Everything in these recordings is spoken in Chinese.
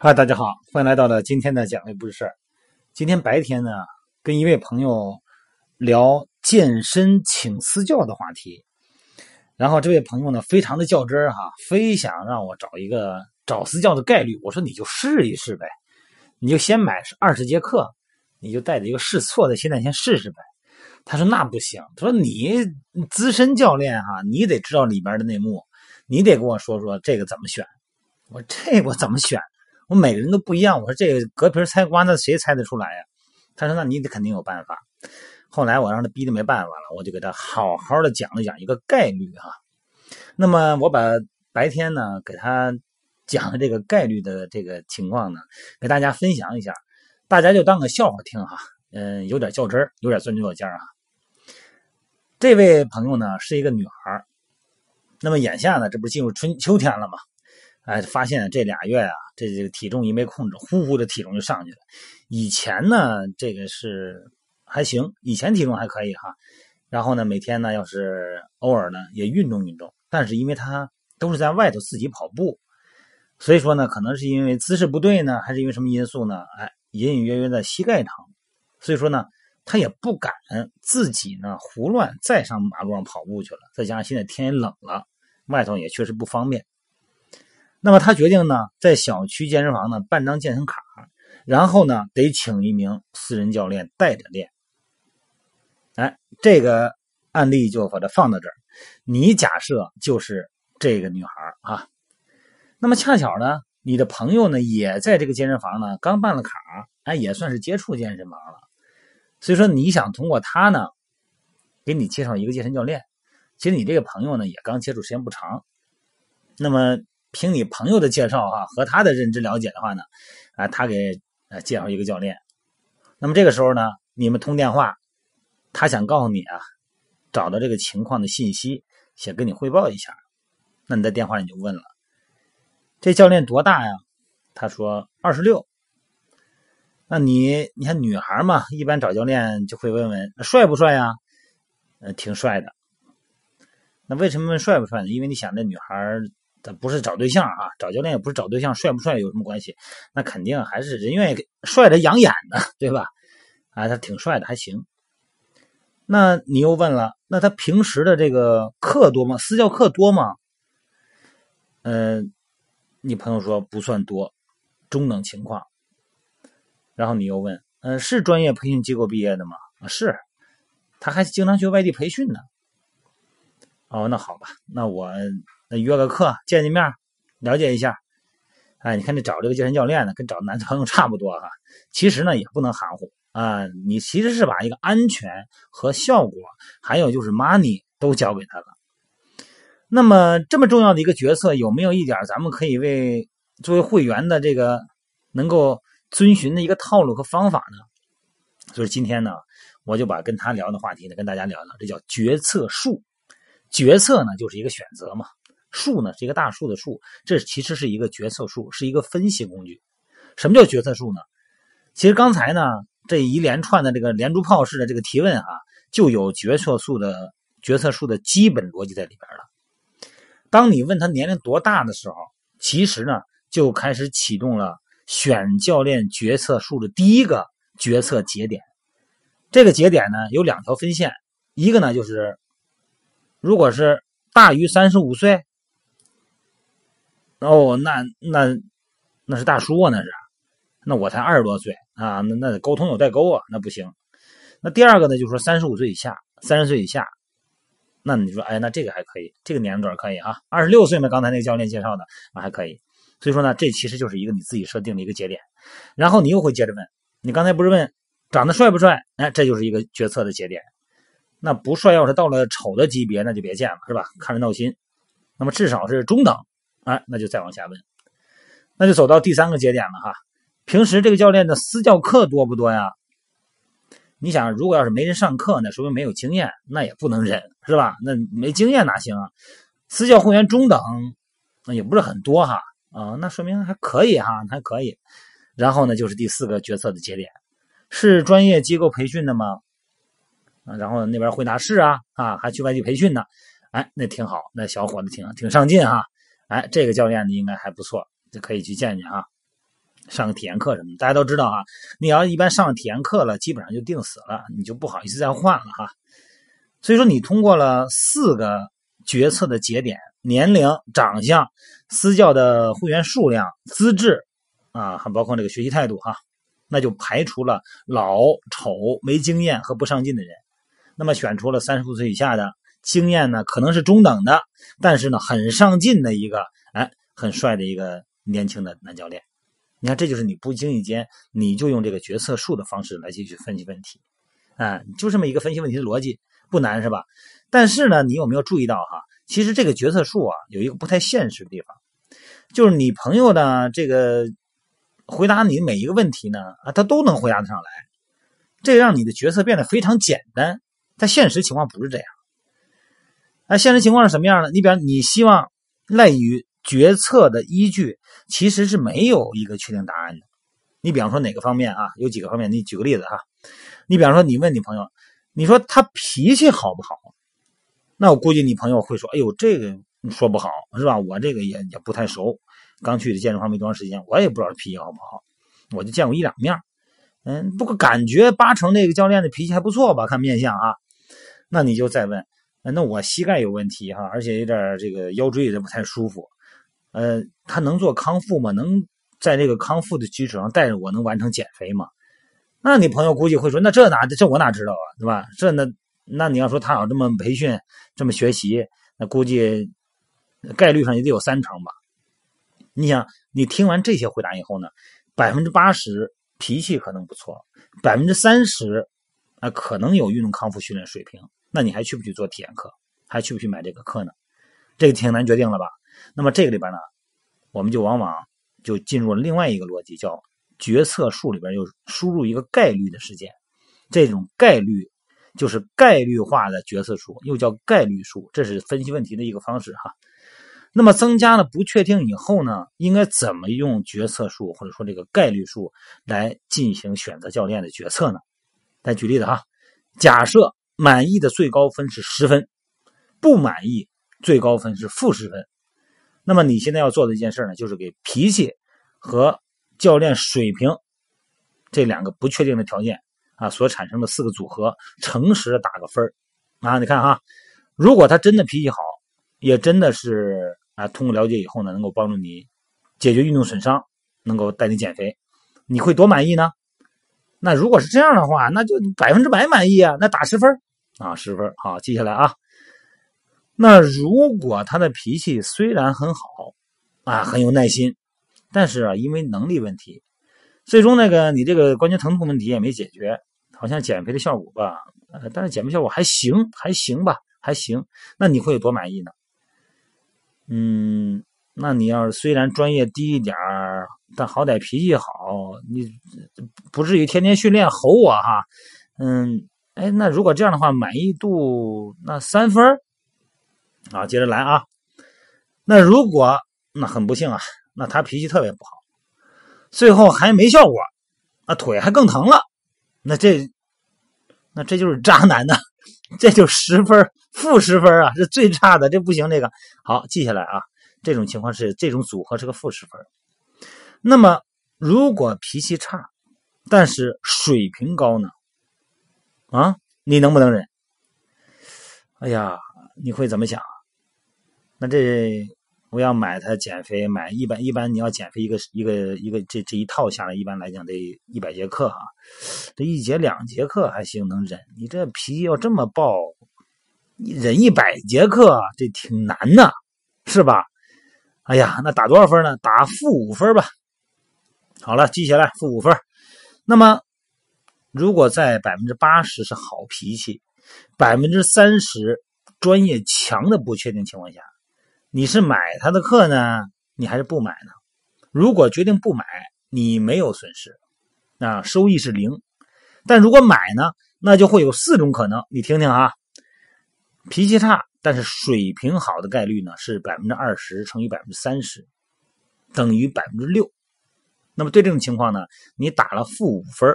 嗨，大家好，欢迎来到了今天的讲位不是事。今天白天呢，跟一位朋友聊健身请私教的话题，然后这位朋友呢，非常的较真儿哈，非想让我找一个找私教的概率。我说你就试一试呗，你就先买二十节课，你就带着一个试错的心态先试试呗。他说那不行，他说你资深教练哈，你得知道里边的内幕，你得跟我说说这个怎么选。我这我怎么选？我每个人都不一样，我说这个隔皮猜瓜，那谁猜得出来呀？他说：“那你得肯定有办法。”后来我让他逼得没办法了，我就给他好好的讲了讲一个概率哈。那么我把白天呢给他讲的这个概率的这个情况呢，给大家分享一下，大家就当个笑话听哈。嗯，有点较真儿，有点钻牛角尖儿啊。这位朋友呢是一个女孩那么眼下呢，这不是进入春秋天了吗？哎，发现这俩月啊，这这个体重一没控制，呼呼的体重就上去了。以前呢，这个是还行，以前体重还可以哈。然后呢，每天呢，要是偶尔呢也运动运动，但是因为他都是在外头自己跑步，所以说呢，可能是因为姿势不对呢，还是因为什么因素呢？哎，隐隐约约的膝盖疼，所以说呢，他也不敢自己呢胡乱再上马路上跑步去了。再加上现在天也冷了，外头也确实不方便。那么他决定呢，在小区健身房呢办张健身卡，然后呢得请一名私人教练带着练。哎，这个案例就把它放到这儿。你假设就是这个女孩啊，那么恰巧呢，你的朋友呢也在这个健身房呢刚办了卡，哎，也算是接触健身房了。所以说你想通过他呢，给你介绍一个健身教练。其实你这个朋友呢也刚接触时间不长，那么。凭你朋友的介绍哈和他的认知了解的话呢，啊，他给呃介绍一个教练，那么这个时候呢，你们通电话，他想告诉你啊，找到这个情况的信息，想跟你汇报一下，那你在电话里就问了，这教练多大呀？他说二十六。那你你看女孩嘛，一般找教练就会问问帅不帅呀？呃，挺帅的。那为什么问帅不帅呢？因为你想那女孩。他不是找对象啊，找教练也不是找对象，帅不帅有什么关系？那肯定还是人愿意帅的养眼的，对吧？啊，他挺帅的，还行。那你又问了，那他平时的这个课多吗？私教课多吗？嗯，你朋友说不算多，中等情况。然后你又问，嗯，是专业培训机构毕业的吗？啊，是，他还经常去外地培训呢。哦，那好吧，那我。那约个课见见面，了解一下。哎，你看这找这个健身教练呢，跟找男朋友差不多哈。其实呢，也不能含糊啊。你其实是把一个安全和效果，还有就是 money 都交给他了。那么这么重要的一个决策，有没有一点咱们可以为作为会员的这个能够遵循的一个套路和方法呢？所以今天呢，我就把跟他聊的话题呢，跟大家聊聊，这叫决策术。决策呢，就是一个选择嘛。树呢是一个大树的树，这其实是一个决策树，是一个分析工具。什么叫决策树呢？其实刚才呢这一连串的这个连珠炮式的这个提问啊，就有决策树的决策树的基本逻辑在里边了。当你问他年龄多大的时候，其实呢就开始启动了选教练决策树的第一个决策节点。这个节点呢有两条分线，一个呢就是如果是大于三十五岁。哦，那那那是大叔啊，那是，那我才二十多岁啊，那那沟通有代沟啊，那不行。那第二个呢，就是说三十五岁以下，三十岁以下，那你说，哎，那这个还可以，这个年龄段可以啊，二十六岁嘛，刚才那个教练介绍的啊，还可以。所以说呢，这其实就是一个你自己设定的一个节点，然后你又会接着问，你刚才不是问长得帅不帅？哎，这就是一个决策的节点。那不帅，要是到了丑的级别，那就别见了，是吧？看着闹心。那么至少是中等。哎，那就再往下问，那就走到第三个节点了哈。平时这个教练的私教课多不多呀？你想，如果要是没人上课，那说明没有经验，那也不能忍，是吧？那没经验哪行啊？私教会员中等，那也不是很多哈。啊，那说明还可以哈，还可以。然后呢，就是第四个决策的节点，是专业机构培训的吗？啊，然后那边回答是啊，啊，还去外地培训呢。哎，那挺好，那小伙子挺挺上进哈。哎，这个教练呢应该还不错，就可以去见见啊。上个体验课什么的，大家都知道啊。你要一般上体验课了，基本上就定死了，你就不好意思再换了哈。所以说，你通过了四个决策的节点：年龄、长相、私教的会员数量、资质啊，还包括这个学习态度哈，那就排除了老、丑、没经验和不上进的人。那么选出了三十五岁以下的，经验呢可能是中等的，但是呢很上进的一个，哎，很帅的一个年轻的男教练。你看，这就是你不经意间，你就用这个决策树的方式来继续分析问题，啊，就这么一个分析问题的逻辑，不难是吧？但是呢，你有没有注意到哈？其实这个决策树啊，有一个不太现实的地方，就是你朋友呢这个回答你每一个问题呢，啊，他都能回答得上来，这让你的决策变得非常简单。但现实情况不是这样，那现实情况是什么样呢？你比方你希望赖于决策的依据，其实是没有一个确定答案的。你比方说哪个方面啊？有几个方面，你举个例子哈。你比方说你问你朋友，你说他脾气好不好？那我估计你朋友会说：“哎呦，这个说不好是吧？我这个也也不太熟，刚去的健身房没多长时间，我也不知道脾气好不好，我就见过一两面。嗯，不过感觉八成那个教练的脾气还不错吧？看面相啊。”那你就再问，那我膝盖有问题哈，而且有点这个腰椎也不太舒服，呃，他能做康复吗？能在这个康复的基础上带着我能完成减肥吗？那你朋友估计会说，那这哪这我哪知道啊，对吧？这那那你要说他要这么培训，这么学习，那估计概率上也得有三成吧。你想，你听完这些回答以后呢，百分之八十脾气可能不错，百分之三十啊可能有运动康复训练水平。那你还去不去做体验课？还去不去买这个课呢？这个挺难决定了吧？那么这个里边呢，我们就往往就进入了另外一个逻辑，叫决策树里边又输入一个概率的事件。这种概率就是概率化的决策树，又叫概率树，这是分析问题的一个方式哈。那么增加了不确定以后呢，应该怎么用决策树或者说这个概率树来进行选择教练的决策呢？来举例子哈，假设。满意的最高分是十分，不满意最高分是负十分。那么你现在要做的一件事呢，就是给脾气和教练水平这两个不确定的条件啊所产生的四个组合，诚实的打个分啊。你看哈，如果他真的脾气好，也真的是啊，通过了解以后呢，能够帮助你解决运动损伤，能够带你减肥，你会多满意呢？那如果是这样的话，那就百分之百满意啊，那打十分。啊，十分好，记下来啊。那如果他的脾气虽然很好啊，很有耐心，但是啊，因为能力问题，最终那个你这个关节疼痛问题也没解决，好像减肥的效果吧，呃，但是减肥效果还行，还行吧，还行。那你会有多满意呢？嗯，那你要是虽然专业低一点但好歹脾气好，你不至于天天训练吼我哈，嗯。哎，那如果这样的话，满意度那三分啊，接着来啊。那如果那很不幸啊，那他脾气特别不好，最后还没效果，那腿还更疼了，那这那这就是渣男呢，这就十分负十分啊，是最差的，这不行。这个好记下来啊，这种情况是这种组合是个负十分。那么如果脾气差，但是水平高呢？啊，你能不能忍？哎呀，你会怎么想？那这我要买它减肥，买一般一般你要减肥一个一个一个这这一套下来，一般来讲得一百节课啊，这一节两节课还行能忍，你这脾气要这么暴，你忍一百节课这挺难的，是吧？哎呀，那打多少分呢？打负五分吧。好了，记下来，负五分。那么。如果在百分之八十是好脾气，百分之三十专业强的不确定情况下，你是买他的课呢，你还是不买呢？如果决定不买，你没有损失，啊，收益是零。但如果买呢，那就会有四种可能，你听听啊。脾气差但是水平好的概率呢是百分之二十乘以百分之三十，等于百分之六。那么对这种情况呢，你打了负五分。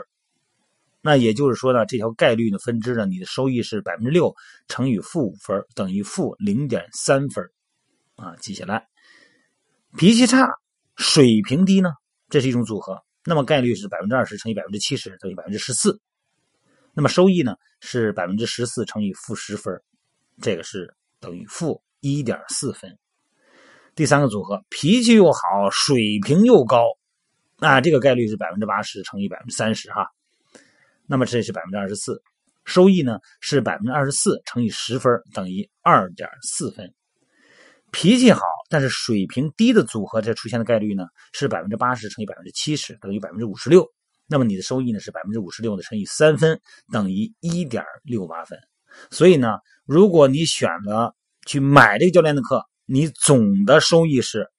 那也就是说呢，这条概率的分支呢，你的收益是百分之六乘以负五分，等于负零点三分，啊，记下来。脾气差，水平低呢，这是一种组合。那么概率是百分之二十乘以百分之七十等于百分之十四。那么收益呢是百分之十四乘以负十分，这个是等于负一点四分。第三个组合，脾气又好，水平又高，啊，这个概率是百分之八十乘以百分之三十哈。那么这是百分之二十四，收益呢是百分之二十四乘以十分等于二点四分。脾气好但是水平低的组合，这出现的概率呢是百分之八十乘以百分之七十等于百分之五十六。那么你的收益呢是百分之五十六的乘以三分等于一点六八分。所以呢，如果你选了去买这个教练的课，你总的收益是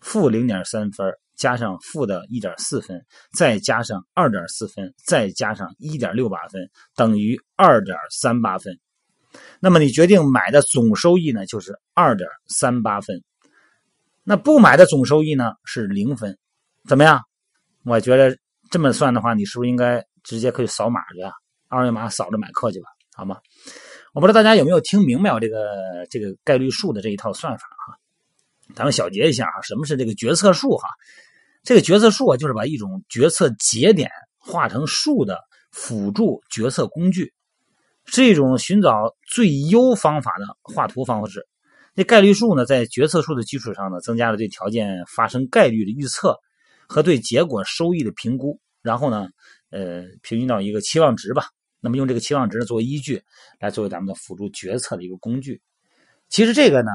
负零点三分，加上负的一点四分，再加上二点四分，再加上一点六八分，等于二点三八分。那么你决定买的总收益呢，就是二点三八分。那不买的总收益呢是零分，怎么样？我觉得这么算的话，你是不是应该直接可以扫码去啊？二维码扫着买课去吧，好吗？我不知道大家有没有听明白我这个这个概率数的这一套算法哈？咱们小结一下啊，什么是这个决策树哈？这个决策树啊，就是把一种决策节点化成数的辅助决策工具。是一种寻找最优方法的画图方式。这概率数呢，在决策树的基础上呢，增加了对条件发生概率的预测和对结果收益的评估，然后呢，呃，平均到一个期望值吧。那么用这个期望值作为依据，来作为咱们的辅助决策的一个工具。其实这个呢，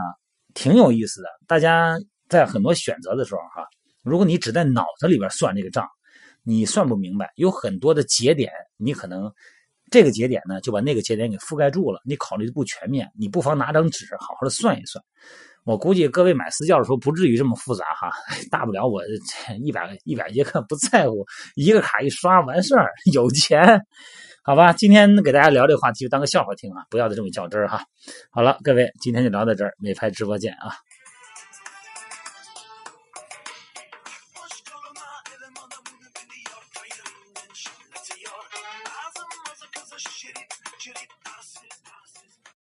挺有意思的。大家在很多选择的时候，哈，如果你只在脑子里边算这个账，你算不明白，有很多的节点，你可能。这个节点呢，就把那个节点给覆盖住了。你考虑的不全面，你不妨拿张纸好好的算一算。我估计各位买私教的时候不至于这么复杂哈，大不了我 一百一百节课不在乎，一个卡一刷完事儿，有钱，好吧？今天给大家聊这个话题就当个笑话听啊，不要再这么较真儿哈。好了，各位，今天就聊到这儿，美拍直播见啊。